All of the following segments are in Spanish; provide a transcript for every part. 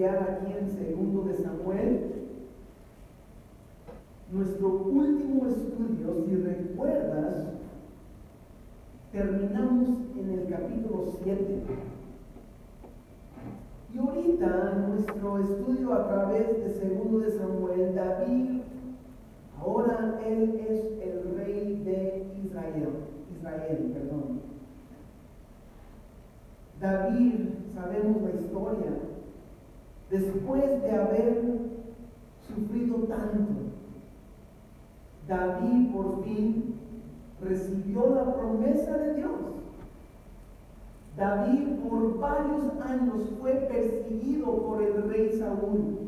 estudiar aquí en segundo de Samuel nuestro último estudio, si recuerdas, terminamos en el capítulo 7. Y ahorita nuestro estudio a través de segundo de Samuel, David, ahora él es el rey de Israel, Israel, perdón. David, sabemos la historia, después de haber sufrido tanto, David por fin recibió la promesa de Dios. David por varios años fue perseguido por el rey Saúl.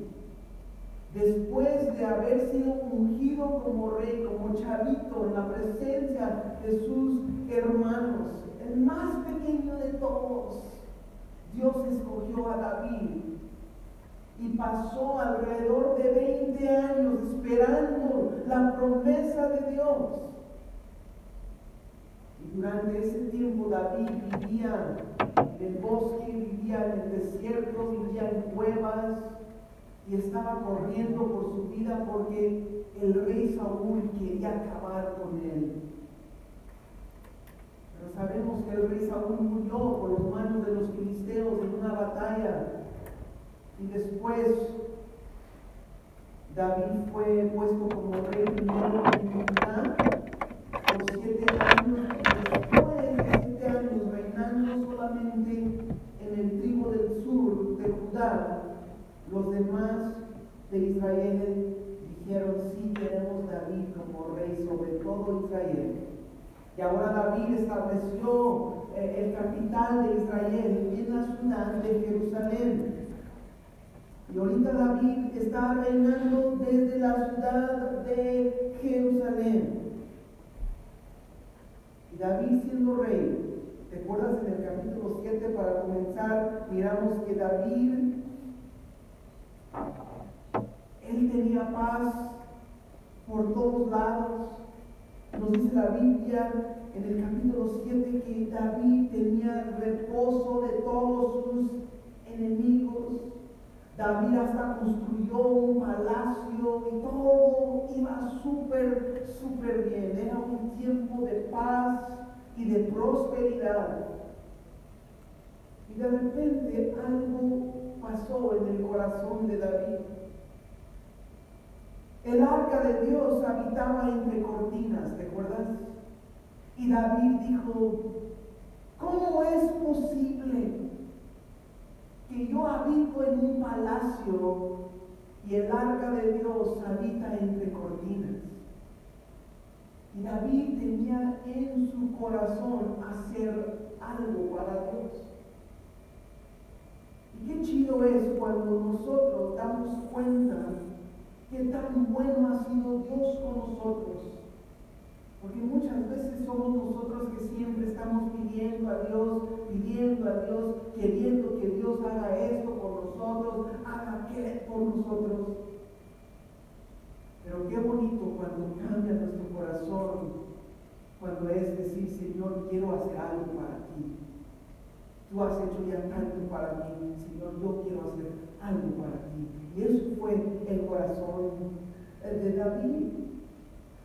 Después de haber sido ungido como rey, como chavito, en la presencia de sus hermanos, el más pequeño de todos, Dios escogió a David y pasó alrededor de 20 años esperando la promesa de Dios. Y durante ese tiempo David vivía en el bosque, vivía en el desierto, vivía en cuevas y estaba corriendo por su vida porque el rey Saúl quería acabar con él. Pero sabemos que el rey Saúl murió por los manos de los filisteos en una batalla y después David fue puesto como rey primero en Judá por siete años después de siete años reinando solamente en el tribu del sur de Judá, los demás de Israel dijeron, sí queremos David como rey sobre todo Israel. Y ahora David estableció eh, el capital de Israel en la ciudad de Jerusalén. Y ahorita David está reinando desde la ciudad de Jerusalén. Y David siendo rey, ¿te acuerdas en el capítulo 7 para comenzar? Miramos que David, él tenía paz por todos lados. Nos dice la Biblia en el capítulo 7 que David tenía reposo de todos sus enemigos. David hasta construyó un palacio y todo iba súper, súper bien. Era un tiempo de paz y de prosperidad. Y de repente algo pasó en el corazón de David. El arca de Dios habitaba entre cortinas, ¿te acuerdas? Y David dijo, ¿cómo es posible que yo habito en un palacio y el arca de Dios habita entre cortinas. Y David tenía en su corazón hacer algo para Dios. Y qué chido es cuando nosotros damos cuenta que tan bueno ha sido Dios con nosotros porque muchas veces somos nosotros que siempre estamos pidiendo a Dios, pidiendo a Dios, queriendo que Dios haga esto por nosotros, haga aquello por nosotros. Pero qué bonito cuando cambia nuestro corazón, cuando es decir, Señor, quiero hacer algo para ti. Tú has hecho ya tanto para mí, Señor, yo quiero hacer algo para ti. Y eso fue el corazón de David.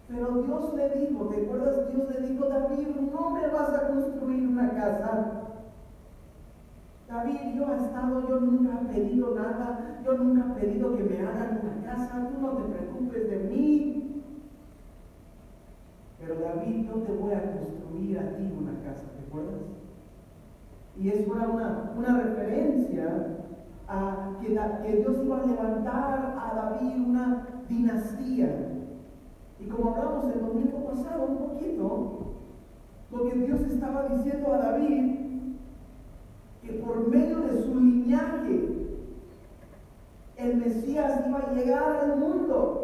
Pero Dios le dijo, ¿te acuerdas? Dios le dijo, David, no me vas a construir una casa. David, yo he estado, yo nunca he pedido nada, yo nunca he pedido que me hagan una casa, tú no te preocupes de mí. pero David, no te voy a construir a ti una casa, ¿te acuerdas? Y es una, una, referencia a que, que Dios iba a levantar a David una dinastía. Y como hablamos el domingo pasado un poquito, lo que Dios estaba diciendo a David, que por medio de su linaje, el Mesías iba a llegar al mundo.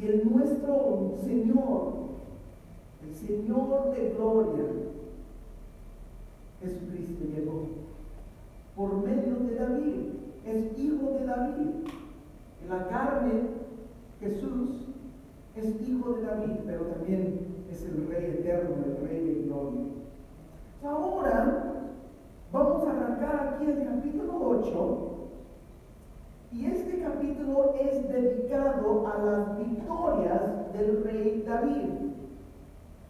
Y el nuestro Señor, el Señor de gloria, Jesucristo llegó por medio de David, es hijo de David. En la carne, Jesús es hijo de David, pero también es el Rey eterno, el Rey de gloria. Ahora vamos a arrancar aquí el capítulo 8 y este capítulo es dedicado a las victorias del rey David.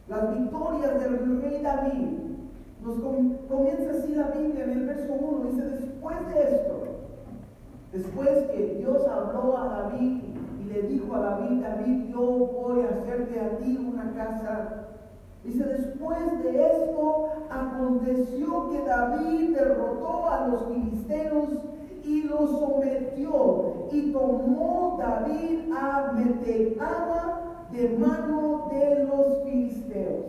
Las victorias del rey David. Nos comienza así la Biblia en el verso 1. Dice, después de esto, después que Dios habló a David le dijo a David, David, yo voy a hacerte a ti una casa. Dice, después de esto aconteció que David derrotó a los filisteos y los sometió y tomó David a Meteaba de mano de los filisteos.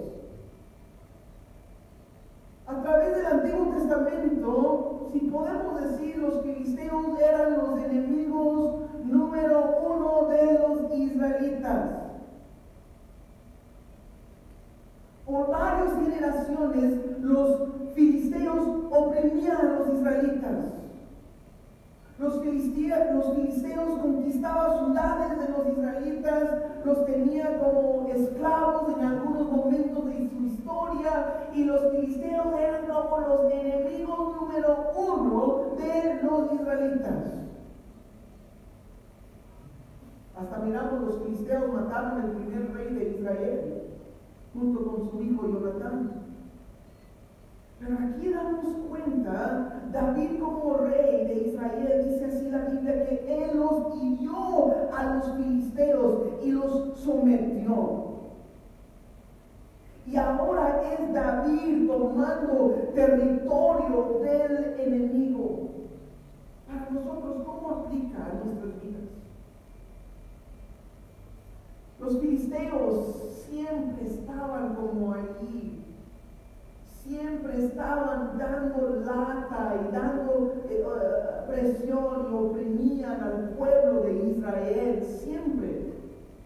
A través del Antiguo Testamento, si podemos decir, los filisteos eran los enemigos número uno de los israelitas. Por varias generaciones, los filisteos oprimían a los israelitas. Los filisteos, conquistaban ciudades de los israelitas, los tenían como esclavos en algunos momentos de su historia y los filisteos eran como los enemigos número uno de los israelitas. Los filisteos mataron al primer rey de Israel junto con su hijo Jonatán. Pero aquí damos cuenta, David como rey de Israel, dice así la Biblia, que él los hirió a los filisteos y los sometió. Y ahora es David tomando territorio del enemigo. Para nosotros, ¿cómo aplica a nuestras vidas? Los filisteos siempre estaban como allí siempre estaban dando lata y dando eh, eh, presión y oprimían al pueblo de Israel, siempre.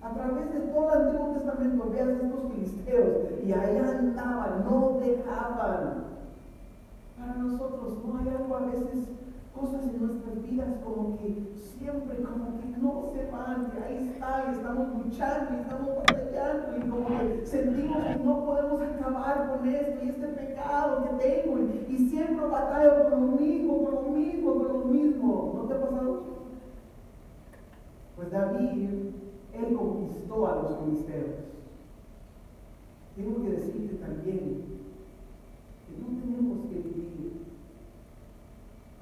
A través de todo el Antiguo Testamento veas estos filisteos y allá andaban, no dejaban. Para nosotros no hay algo a veces cosas en nuestras vidas como que siempre como que no se van, que ahí está, y estamos luchando y estamos batallando y como que sentimos que no podemos acabar con esto y este pecado que tengo y, siempre batallo por lo mismo, por lo mismo, por lo mismo. ¿No te ha pasado? Pues David, él conquistó a los filisteos. Tengo que decirte también que no tenemos que vivir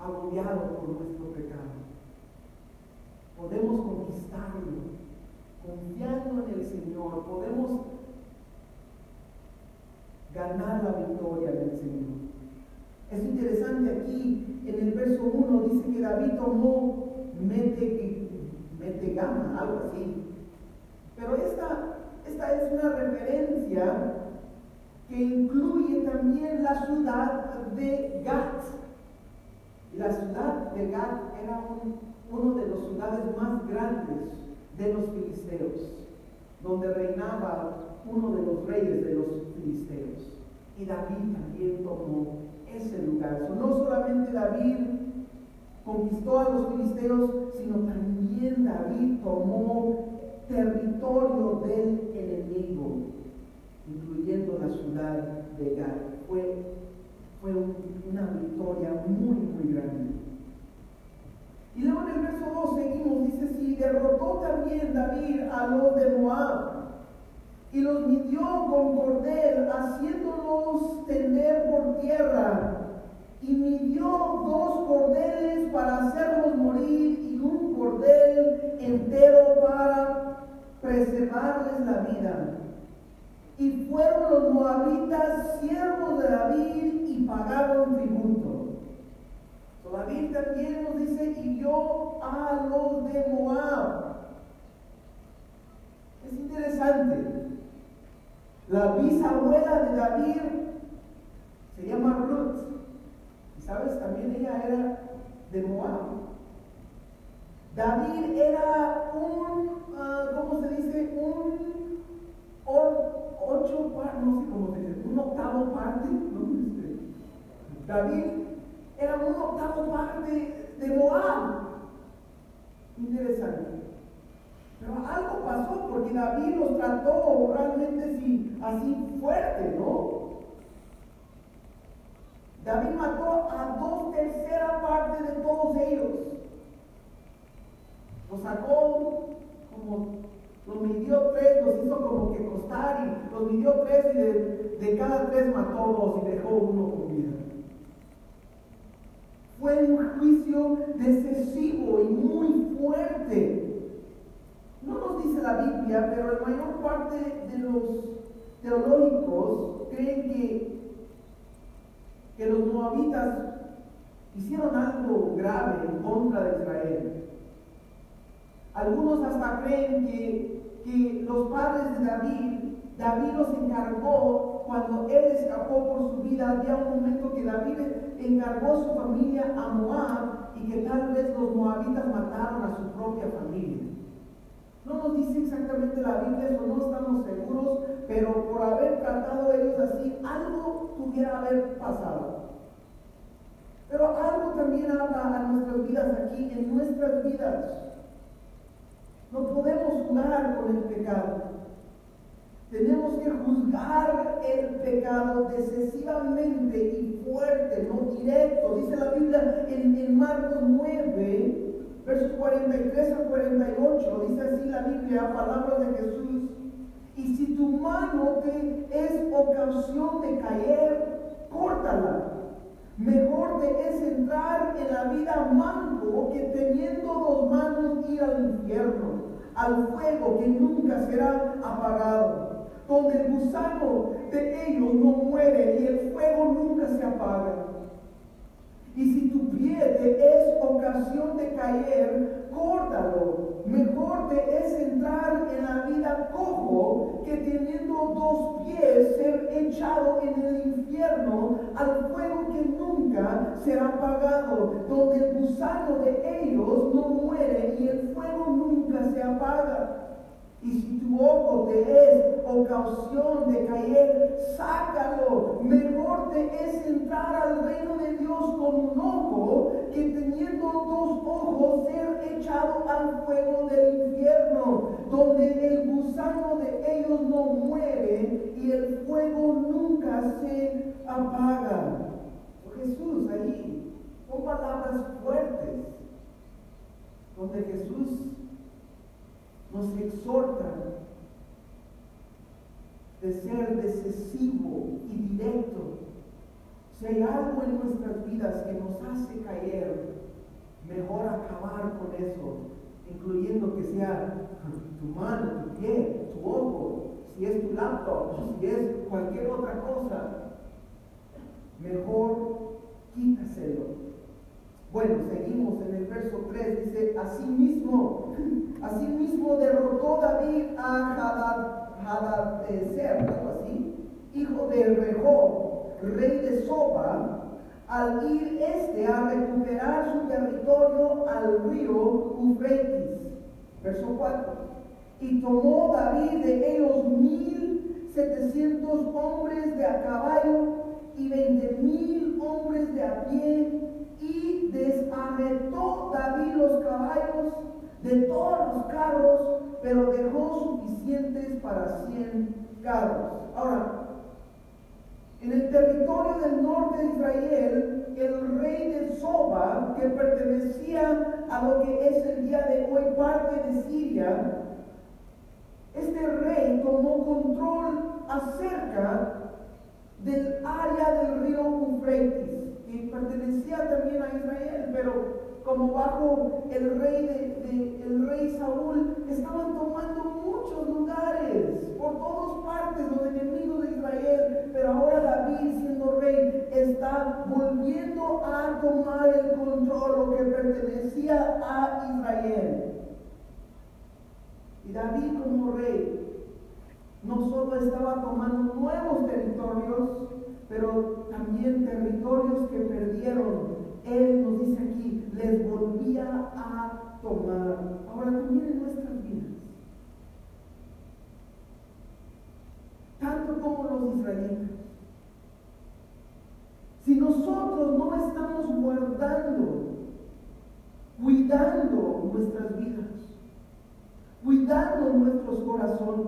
agobiado por nuestro pecado. Podemos conquistarlo confiando en el Señor. Podemos ganar la victoria del Señor. Es interesante aquí en el verso 1 dice que David tomó mete, gama, algo así. Pero esta, esta es una referencia que incluye también la ciudad de Gat. La ciudad de Gat era uno de las ciudades más grandes de los filisteos, donde reinaba uno de los reyes de los filisteos. Y David también tomó ese lugar. no solamente David conquistó a los filisteos, sino también David tomó territorio del enemigo, incluyendo la ciudad de Gat. Fue fue una victoria muy, muy grande. Y luego en el verso 2 seguimos, dice, si derrotó también David a los de Moab y los midió con cordel, haciéndolos tender por tierra, y midió dos cordeles para hacerlos morir y un cordel entero para preservarles la vida. Los moabitas siervos de David y pagaron tributo. David también nos dice, y yo a los de Moab. Es interesante. La bisabuela de David se llama Ruth. Y sabes, también ella era de Moab. David era un, uh, ¿cómo se dice? Un ocho, no sé cómo se dice, un octavo parte. ¿no? Este, David era un octavo parte de Moab. Interesante. Pero algo pasó porque David los trató realmente así, así fuerte, ¿no? David mató a dos terceras partes de todos ellos. Los sacó como, los midió tres, los hizo como que costar y los midió tres y de, de cada tres mató dos y dejó uno con vida. Fue un juicio decisivo y muy fuerte. No nos dice la Biblia, pero la mayor parte de los teológicos creen que, que los moabitas hicieron algo grave en contra de Israel. Algunos hasta creen que, que los padres de David, David los encargó cuando él escapó por su vida. Había un momento que David encargó su familia a Moab y que tal vez los moabitas mataron a su propia familia. No nos dice exactamente la Biblia, eso no estamos seguros, pero por haber tratado ellos así, algo pudiera haber pasado. Pero algo también habla a nuestras vidas aquí, en nuestras vidas. Con el pecado. Tenemos que juzgar el pecado decisivamente y fuerte, no directo. Dice la Biblia en, en Marcos 9, versos 43 a 48, dice así la Biblia, palabras de Jesús. Y si tu mano te es ocasión de caer, córtala. Mejor te es entrar en la vida manco que teniendo dos manos ir al infierno, al fuego que nunca será apagado, donde el gusano de ellos no muere y el fuego nunca se apaga. Y si tu pie te es ocasión de caer, córtalo. Mejor te es entrar en la vida cojo que teniendo dos pies ser echado en el infierno al fuego que nunca será apagado, donde el gusano de ellos no muere y el fuego nunca se apaga. Y si tu ojo te es ocasión de caer, sácalo. Mejor te es entrar al reino de Dios con un ojo que teniendo dos ojos ser no muere y el fuego nunca se apaga. Jesús ahí, con palabras fuertes, donde Jesús nos exhorta de ser decisivo y directo. Si hay algo en nuestras vidas que nos hace caer, mejor acabar con eso, incluyendo que sea tu mano, tu pie, tu ojo, si es tu laptop, si es cualquier otra cosa. Mejor quítaselo bueno, seguimos en el verso 3, dice, asimismo, asimismo derrotó David a Hadadezer, algo así, hijo de Rehob, rey de Soba, al ir este a recuperar su territorio al río Eufrates. Verso 4. Y tomó David de ellos mil setecientos hombres de a caballo y veinte mil hombres de a pie y desarretó David los caballos de todos los carros, pero dejó suficientes para cien carros. Ahora, en el territorio del norte de Israel, el rey de Soba, que pertenecía a lo que es el día de hoy parte de Siria, este rey tomó control acerca del área del río Eufrates, que pertenecía también a Israel, pero como bajo el rey, de, de, el rey Saúl, estaban tomando muchos lugares por todas partes los enemigos de Israel, pero ahora David siendo rey está volviendo a tomar el control lo que pertenecía a Israel. Y David como rey no solo estaba tomando nuevos territorios, pero también territorios que perdieron. Él nos dice aquí, les volvía a tomar. Ahora también en nuestras vidas. Tanto como los israelitas. Si nosotros no estamos guardando, cuidando nuestras vidas, cuidando nuestros corazones,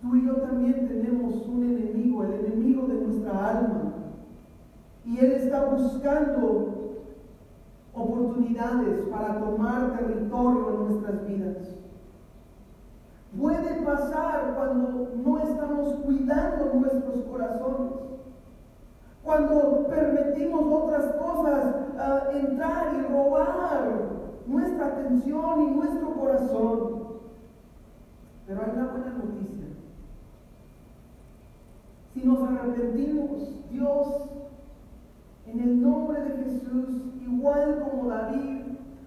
tú y yo también tenemos un enemigo, el enemigo de nuestra alma. Y Él está buscando oportunidades para tomar territorio en nuestras vidas. Puede pasar cuando no estamos cuidando nuestros corazones cuando permitimos otras cosas uh, entrar y robar nuestra atención y nuestro corazón. Pero hay una buena noticia. Si nos arrepentimos, Dios, en el nombre de Jesús, igual como David,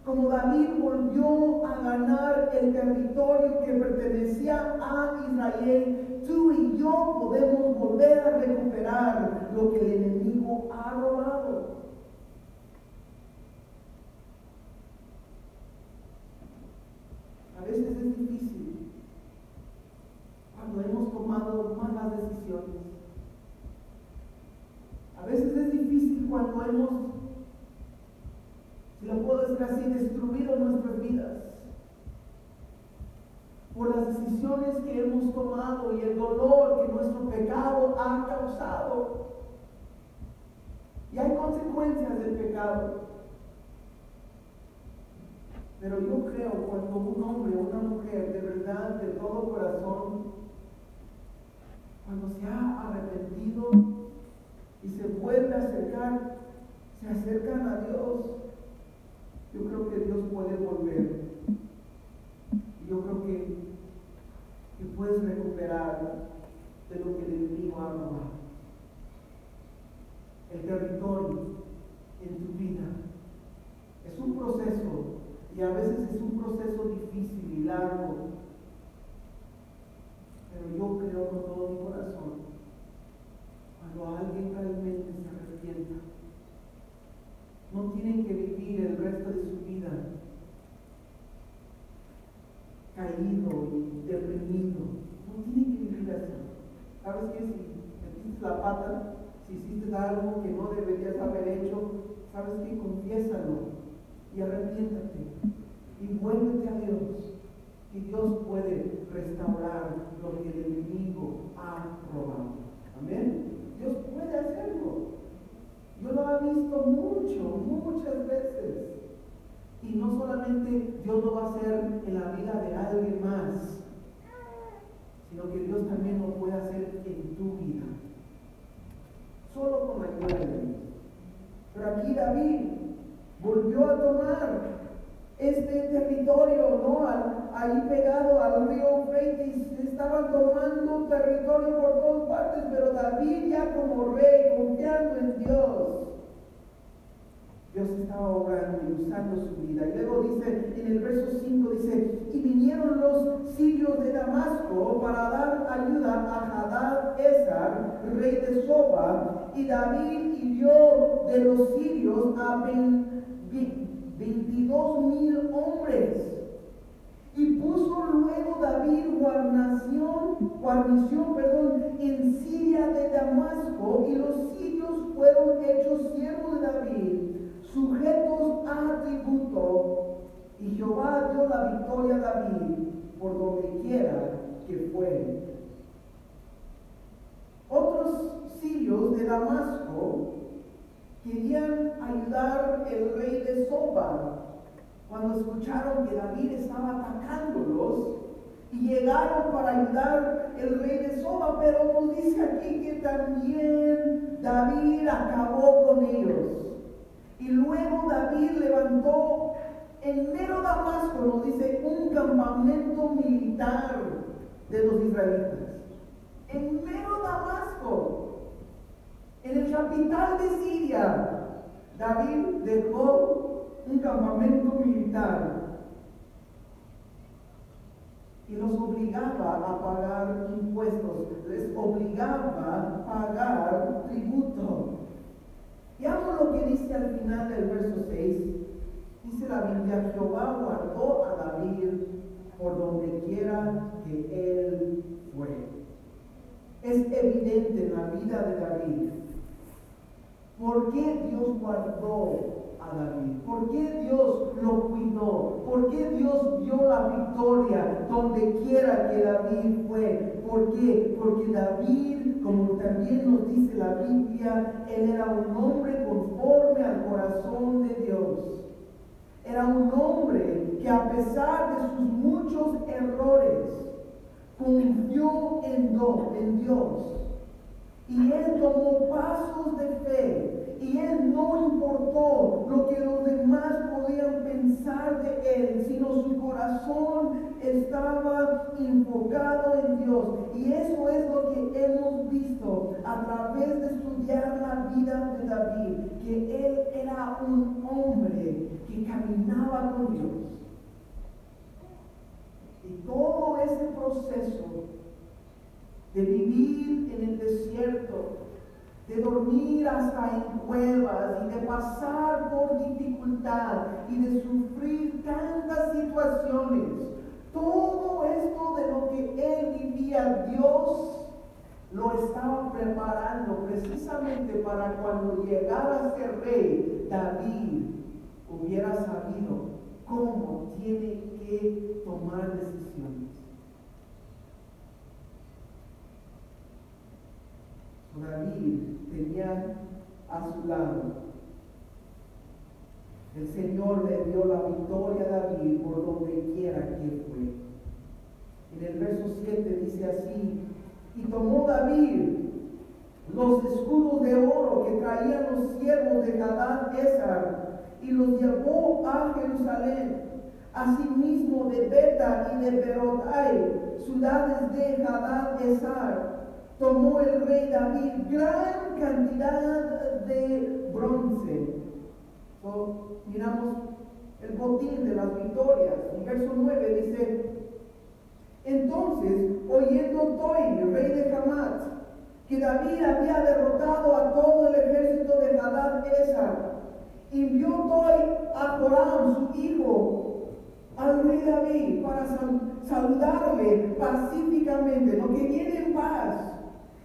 como David volvió a ganar el territorio que pertenecía a Israel, tú y yo podemos volver a recuperar lo que el enemigo ha robado. A veces es difícil cuando hemos tomado malas decisiones. A veces es difícil cuando hemos si lo puedo decir así, destruido nuestras vidas por las decisiones que hemos tomado y el dolor que nuestro pecado ha causado. Y hay consecuencias del pecado. Pero yo creo cuando un hombre o una mujer de verdad, de todo corazón, cuando se ha arrepentido y se vuelve a acercar, se acercan a Dios, yo creo que Dios puede volver. Yo creo que, que puedes recuperar de lo que el enemigo ha robado. El territorio en tu vida es un proceso y a veces es un proceso difícil y largo. Pero yo creo con todo mi corazón, cuando alguien realmente se arrepienta, no tienen que vivir el resto de su vida caído y deprimido. No tienen que vivir así. ¿Sabes qué? Si metiste la pata, si hiciste algo que no deberías haber hecho, ¿sabes qué? Confiésalo y arrepiéntate y vuélvete a Dios. Y Dios puede restaurar lo que el enemigo ha robado. Amén. Dios puede hacerlo. Yo lo he visto mucho, muchas veces. Y no solamente Dios lo va a hacer en la vida de alguien más, sino que Dios también lo puede hacer en tu vida. Solo con la ayuda de Dios. Pero aquí David volvió a tomar este territorio, ¿no? ahí pegado al río Freitis, estaban tomando territorio por todas partes, pero David ya como rey, confiando en Dios, Dios estaba obrando y usando su vida. Y luego dice, en el verso 5 dice, y vinieron los sirios de Damasco para dar ayuda a Hadad Esar, rey de Soba, y David hirió de los sirios a Ben 22 mil hombres. Y puso luego David guarnición, guarnición perdón, en Siria de Damasco, y los sirios fueron hechos siervos de David, sujetos a tributo, y Jehová dio la victoria a David por donde quiera que fuere. Otros sirios de Damasco querían ayudar el rey de Soba. Cuando escucharon que David estaba atacándolos y llegaron para ayudar el rey de Soba, pero nos dice aquí que también David acabó con ellos. Y luego David levantó en mero Damasco, nos dice, un campamento militar de los israelitas. En mero Damasco. En el capital de Siria, David dejó un campamento militar y los obligaba a pagar impuestos, les obligaba a pagar tributo. Hago lo que dice al final del verso 6. Dice la Biblia, Jehová guardó a David por donde quiera que él fue. Es evidente en la vida de David por qué Dios guardó David? ¿Por qué Dios lo cuidó? ¿Por qué Dios dio la victoria donde quiera que David fue? ¿Por qué? Porque David, como también nos dice la Biblia, él era un hombre conforme al corazón de Dios. Era un hombre que a pesar de sus muchos errores, confió en Dios. Y él tomó pasos de fe y él no importó lo que los demás podían pensar de él, sino su corazón estaba enfocado en Dios. Y eso es lo que hemos visto a través de estudiar la vida de David, que él era un hombre que caminaba con Dios. Y todo ese proceso de vivir en el desierto, de dormir hasta en cuevas y de pasar por dificultad y de sufrir tantas situaciones. Todo esto de lo que él vivía, Dios lo estaba preparando precisamente para cuando llegara a ser rey, David hubiera sabido cómo tiene que tomar decisiones. David tenía a su lado. El Señor le dio la victoria a David por donde quiera que fue. En el verso 7 dice así, y tomó David los escudos de oro que traían los siervos de Hadad Esar y los llevó a Jerusalén. Asimismo de Beta y de Berotai, ciudades de Hadad Esar, tomó el rey David gran cantidad de bronce. miramos el botín de las victorias. En verso 9 dice, entonces, oyendo Toi, rey de Hamat, que David había derrotado a todo el ejército de Hadad Esar, envió Toi a Joram, su hijo, al rey David, para saludarle pacíficamente, que viene en paz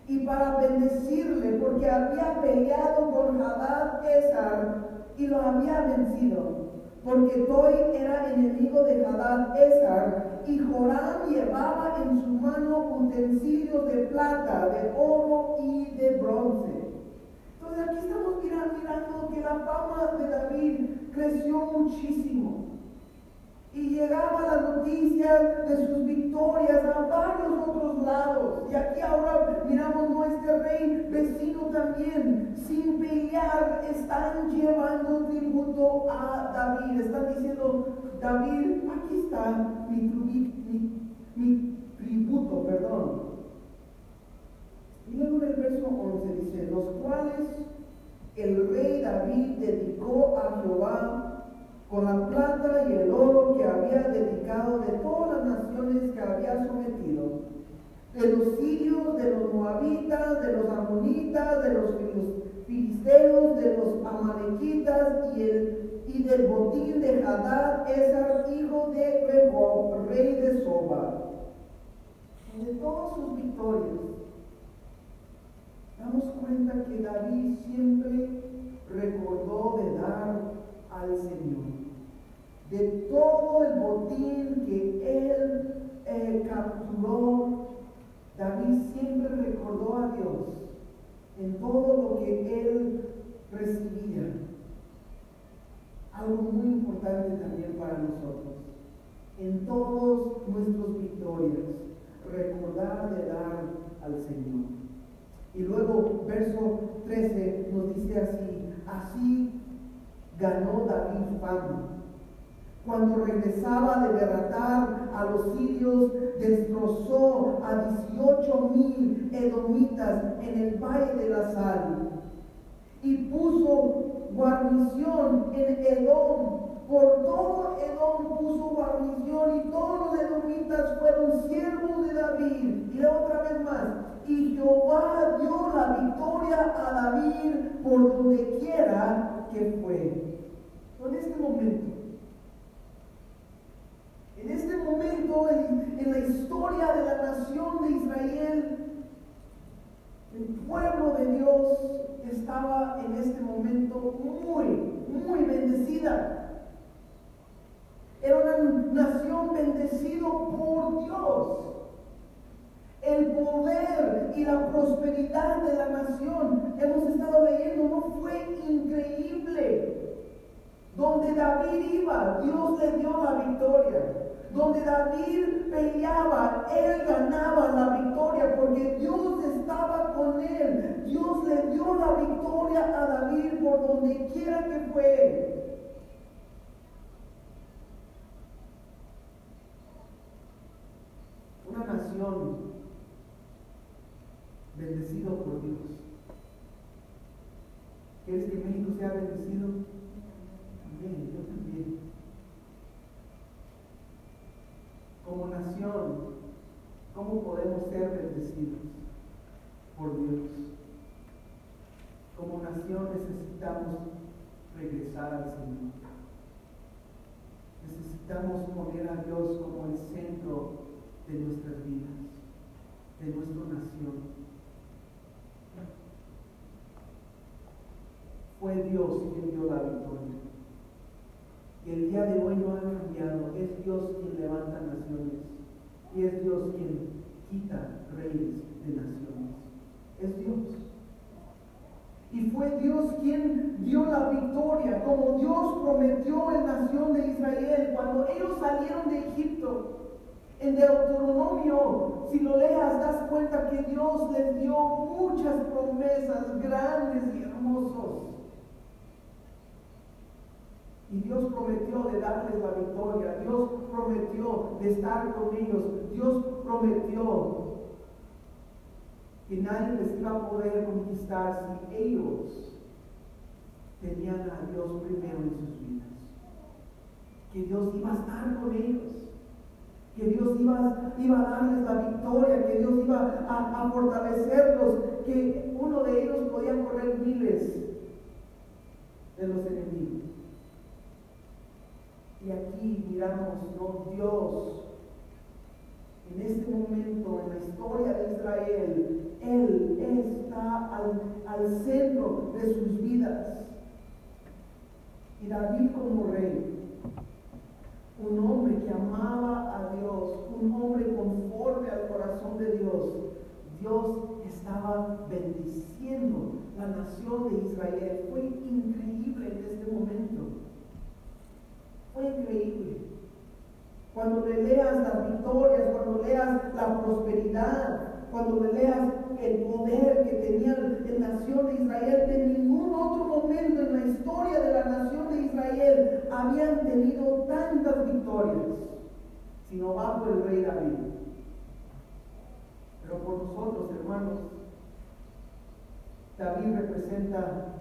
y para bendecirle porque había peleado con Hadad Esar y lo había vencido. Porque Toy era enemigo de Hadad Esar y Joram llevaba en su mano utensilios de plata, de oro y de bronce. Entonces aquí estamos mirando que la fama de David creció muchísimo y llegaba la noticia de sus victorias a varios otros lados. Y aquí ahora miramos nuestro rey vecino también, sin pelear, están llevando tributo a David. Están diciendo, David, aquí está mi, mi tributo, perdón. Y luego en el verso 11 dice, los cuales el rey David dedicó a Jehová con la plata y el oro que había dedicado de todas las naciones que había sometido, de los sirios, de los moabitas, de los amonitas, de los filisteos, de los amalequitas y, el, del botín de Hadad, Esar, hijo de Rehob, rey de Soba. De todas sus victorias, damos cuenta que David siempre recordó de dar al Señor. De todo el botín que él eh, capturó, David siempre recordó a Dios en todo lo que él recibía. Algo muy importante también para nosotros. En todos nuestros victorias, recordar de dar al Señor. Y luego, verso 13 nos dice así, así ganó David fama. Cuando regresaba de derrotar a los sirios, destrozó a 18 mil edomitas en el valle de la sal. y puso guarnición en Edom. Por todo Edom puso guarnición y todos los edomitas fueron siervos de David. Y otra vez más, y Jehová dio la victoria a David por donde quiera fue. En este momento, en este momento en, en la historia de la nación de Israel, el pueblo de Dios estaba en este momento muy, muy bendecida. Era una nación bendecido por Dios. El poder y la prosperidad de la nación, hemos estado leyendo, no fue increíble. Donde David iba, Dios le dio la victoria. Donde David peleaba, él ganaba la victoria porque Dios estaba con él. Dios le dio la victoria a David por donde quiera que fue. Una nación bendecido por Dios. ¿Quieres que México sea bendecido? Amén, yo también. Como nación, ¿cómo podemos ser bendecidos por Dios? Como nación necesitamos regresar al Señor. Necesitamos poner a Dios como el centro de nuestras vidas, de nuestra nación. Fue Dios quien dio la victoria. Y el día de hoy no ha cambiado. Es Dios quien levanta naciones. Y es Dios quien quita reyes de naciones. Es Dios. Y fue Dios quien dio la victoria, como Dios prometió en nación de Israel cuando ellos salieron de Egipto. En Deuteronomio, si lo leas, das cuenta que Dios les dio muchas promesas grandes y hermosas. Y Dios prometió de darles la victoria. Dios prometió de estar con ellos. Dios prometió que nadie les iba a poder conquistar si ellos tenían a Dios primero en sus vidas. Que Dios iba a estar con ellos. Que Dios iba, a darles la victoria, que Dios iba a fortalecerlos, que uno de ellos podía correr miles de los enemigos. Y aquí miramos, no Dios, en este momento en la historia de Israel, Él está al, al centro de sus vidas. Y David como rey, un hombre que amaba a Dios, un hombre conforme al corazón de Dios, Dios estaba bendiciendo la nación de Israel. Fue increíble en este momento. Fue increíble. Cuando le leas las victorias, cuando leas la prosperidad, cuando le leas el poder que tenía la nación de Israel, de ningún otro momento en la historia de la nación de Israel habían tenido tantas victorias, sino bajo el rey David. Pero por nosotros, hermanos, David representa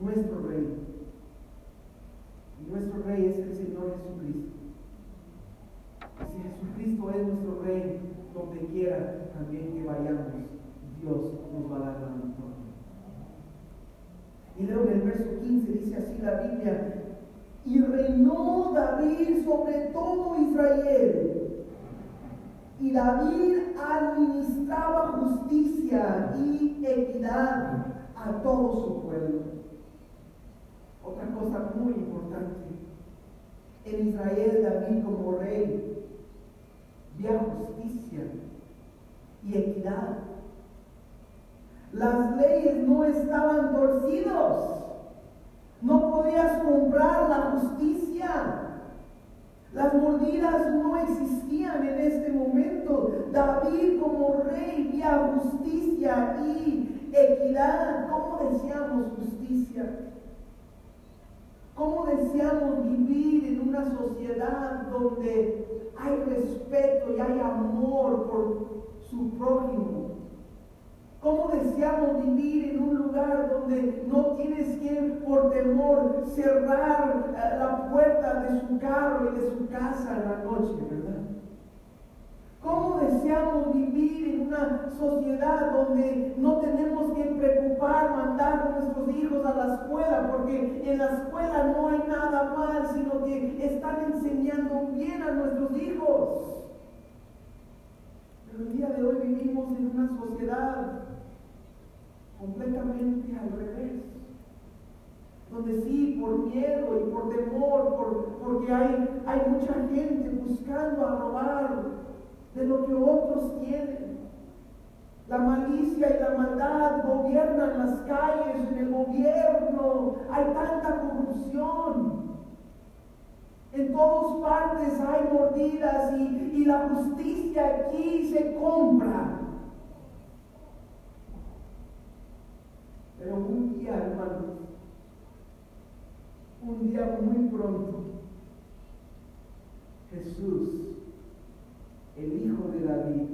nuestro rey. Nuestro rey es el Señor Jesucristo. Y si Jesucristo es nuestro rey, donde quiera también que vayamos, Dios nos va a dar la victoria. Y luego en el verso 15 dice así la Biblia, y reinó David sobre todo Israel. Y David administraba justicia y equidad a todo su pueblo. Otra cosa muy importante. En Israel David como rey vía justicia y equidad. Las leyes no estaban torcidos. No podías comprar la justicia. Las mordidas no existían en este momento. David como rey vía justicia y equidad. ¿Cómo deseamos justicia? ¿Cómo deseamos vivir en una sociedad donde hay respeto y hay amor por su prójimo? ¿Cómo deseamos vivir en un lugar donde no tienes que, por temor, cerrar eh, la puerta de su carro y de su casa en la noche, verdad? ¿Cómo deseamos vivir en una sociedad donde no tenemos que preocupar mandar a nuestros hijos a la escuela? Porque en la escuela no hay nada mal, sino que están enseñando bien a nuestros hijos. Pero el día de hoy vivimos en una sociedad completamente al revés. Donde sí, por miedo y por temor, por, porque hay, hay mucha gente buscando a robar de lo que otros tienen. La malicia y la maldad gobiernan las calles, en el gobierno hay tanta corrupción. En todas partes hay mordidas y, y la justicia aquí se compra. Pero un día, hermanos, un día muy pronto, Jesús, el Hijo de David,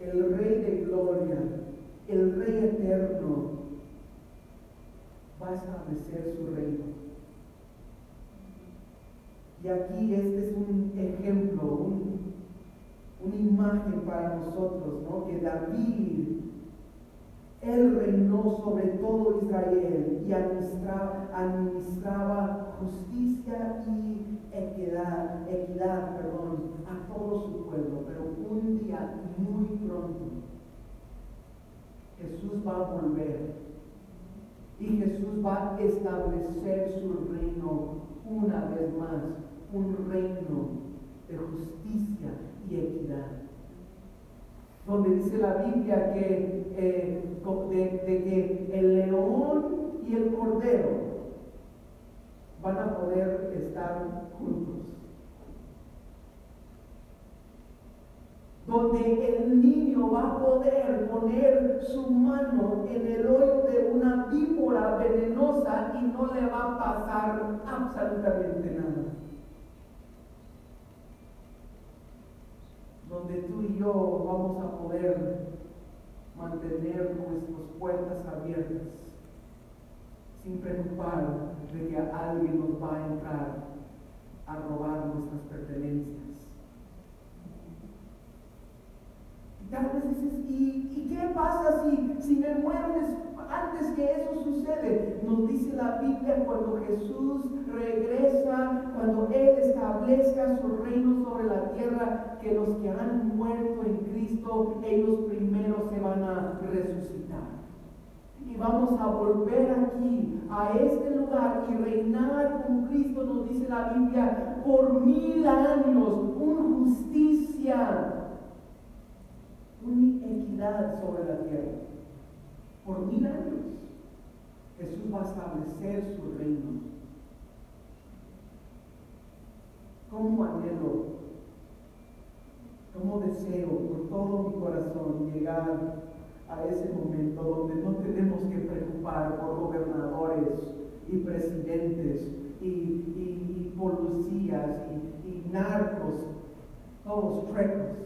el Rey de Gloria, el Rey eterno, va a establecer su reino. Y aquí este es un ejemplo, una imagen para nosotros, ¿no? Que David él reinó sobre todo Israel y administraba, administraba justicia y equidad, equidad perdón, todo su pueblo. Pero un día muy pronto Jesús va a volver y Jesús va a establecer su reino una vez más, un reino de justicia y equidad donde dice la Biblia que, eh, de, que el león y el cordero van a poder estar juntos. Donde el niño va a poder poner su mano en el hoyo de una víbora venenosa y no le va a pasar absolutamente nada. donde tú y yo vamos a poder mantener nuestras puertas abiertas sin preocupar de que alguien nos va a entrar a robar nuestras pertenencias. Y tal vez dices, ¿y, qué pasa si, si me muero antes que eso sucede? Nos dice la Biblia cuando Jesús regresa, cuando Él establezca su reino sobre la tierra, que los que han muerto en Cristo, ellos primero se van a resucitar. Y vamos a volver aquí, a este lugar, y reinar con Cristo, nos dice la Biblia, por mil años, con justicia una equidad sobre la tierra. Por mil años Jesús va a establecer su reino. ¿Cómo anhelo, cómo deseo por todo mi corazón llegar a ese momento donde no tenemos que preocupar por gobernadores y presidentes y, y, policías y, narcos, todos trecos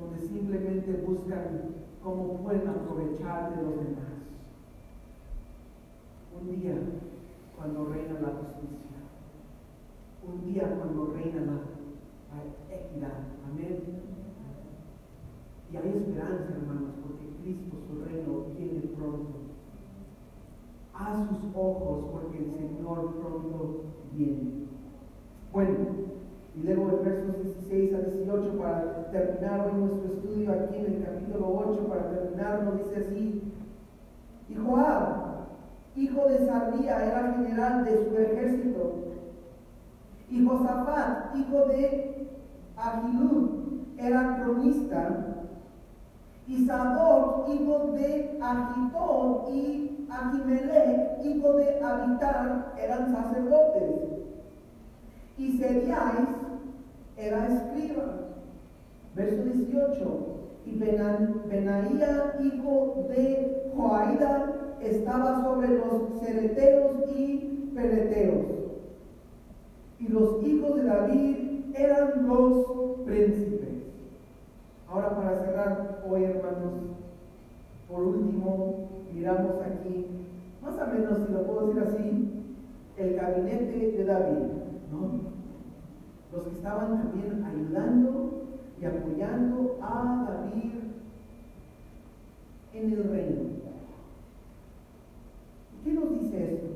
donde simplemente buscan cómo pueden aprovechar de los demás. Un día cuando reina la justicia, un día cuando reina la, equidad. Amén. Y hay esperanza, hermanos, porque Cristo, su reino, viene pronto. A sus ojos, porque el Señor pronto viene. Bueno, y luego en versos 16 a 18, para terminar hoy nuestro estudio aquí en el capítulo 8, para terminar, nos dice así, y Joab, hijo de Sardía, era general de su ejército, y Josafat, hijo de Agilud, era cronista, y Sadoc, hijo de Agitó, y Ahimelech, hijo de Abitar, eran sacerdotes. Y Sediais, era escriba. Verso 18. Y Benaía, hijo de Joaida, estaba sobre los cereteos y peleteos. Y los hijos de David eran los príncipes. Ahora para cerrar hoy, hermanos, por último, miramos aquí, más o menos, si lo puedo decir así, el gabinete de David, Los que estaban también ayudando y apoyando a David en el reino. ¿Qué nos dice esto?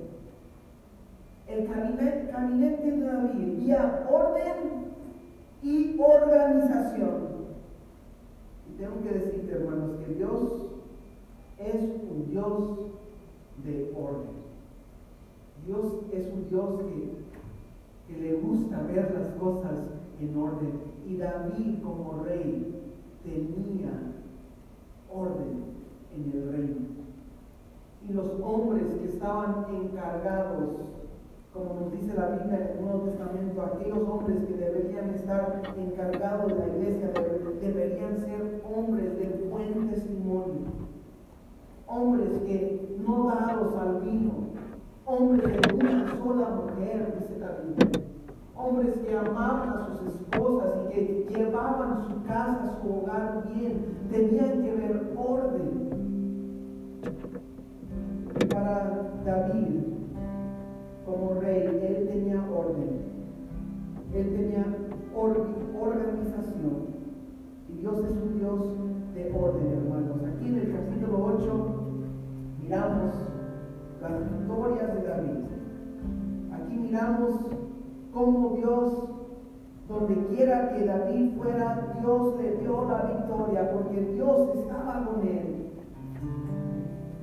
El gabinete, de David, vía orden y organización. Y tengo que decirte, hermanos, que Dios es un Dios de orden. Dios es un Dios que, que le gusta ver las cosas en orden. Y David como rey tenía orden en el reino. Y los hombres que estaban encargados, como nos dice la Biblia en el Nuevo Testamento, aquellos hombres que deberían estar encargados de la iglesia deberían ser hombres de buen testimonio, hombres que no dados al vino, hombres de una sola mujer, hombres que amaban a sus esposas y que llevaban su casa, su hogar bien, tenían que ver orden. Para David, como rey, él tenía orden, él tenía organización. Y Dios es un Dios de orden, hermanos. Aquí en el capítulo 8 miramos las victorias de David. Aquí miramos como Dios, donde quiera que David fuera, Dios le dio la victoria porque Dios estaba con él.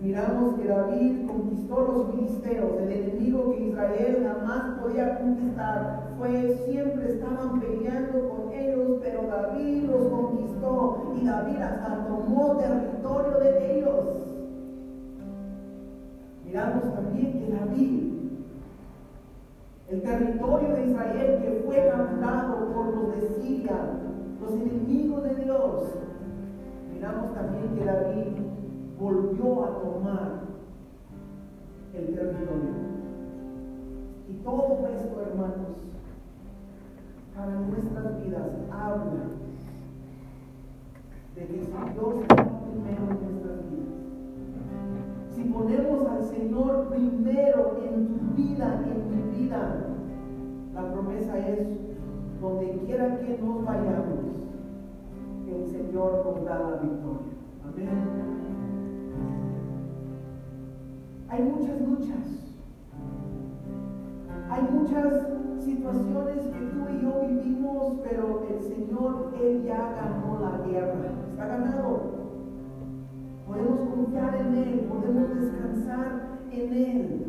Miramos que David conquistó los filisteos, el enemigo que Israel jamás podía conquistar. Fue, siempre estaban peleando con ellos, pero David los conquistó y David hasta tomó territorio de ellos. Miramos también que David el territorio de Israel que fue capturado por los de Siria, los enemigos de Dios. Miramos también que David volvió a tomar el territorio. Y todo esto, hermanos, para nuestras vidas habla de que si Dios está primero en nuestras vidas, si ponemos al Señor primero en tu vida, en mi vida, la promesa es, donde quiera que nos vayamos, el Señor nos da la victoria. Amén. Hay muchas luchas. Hay muchas situaciones que tú y yo vivimos, pero el Señor, Él ya ganó la guerra. Está ganado. Podemos confiar en Él, podemos descansar en Él.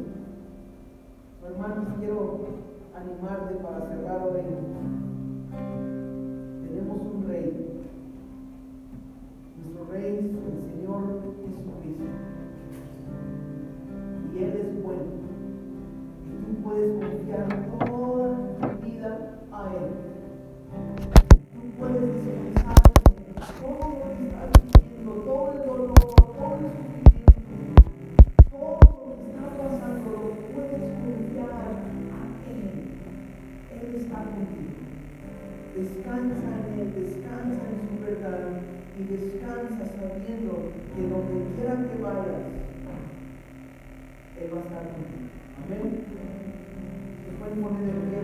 Hermanos, quiero animarte para cerrar hoy. Tenemos un rey. Nuestro rey es el Señor Jesucristo. Y Él es bueno. Y tú puedes confiar toda tu vida a Él. Tú puedes descansar sabiendo que donde quiera que vayas, Él va a estar contigo. Amén. Se pueden poner de pie.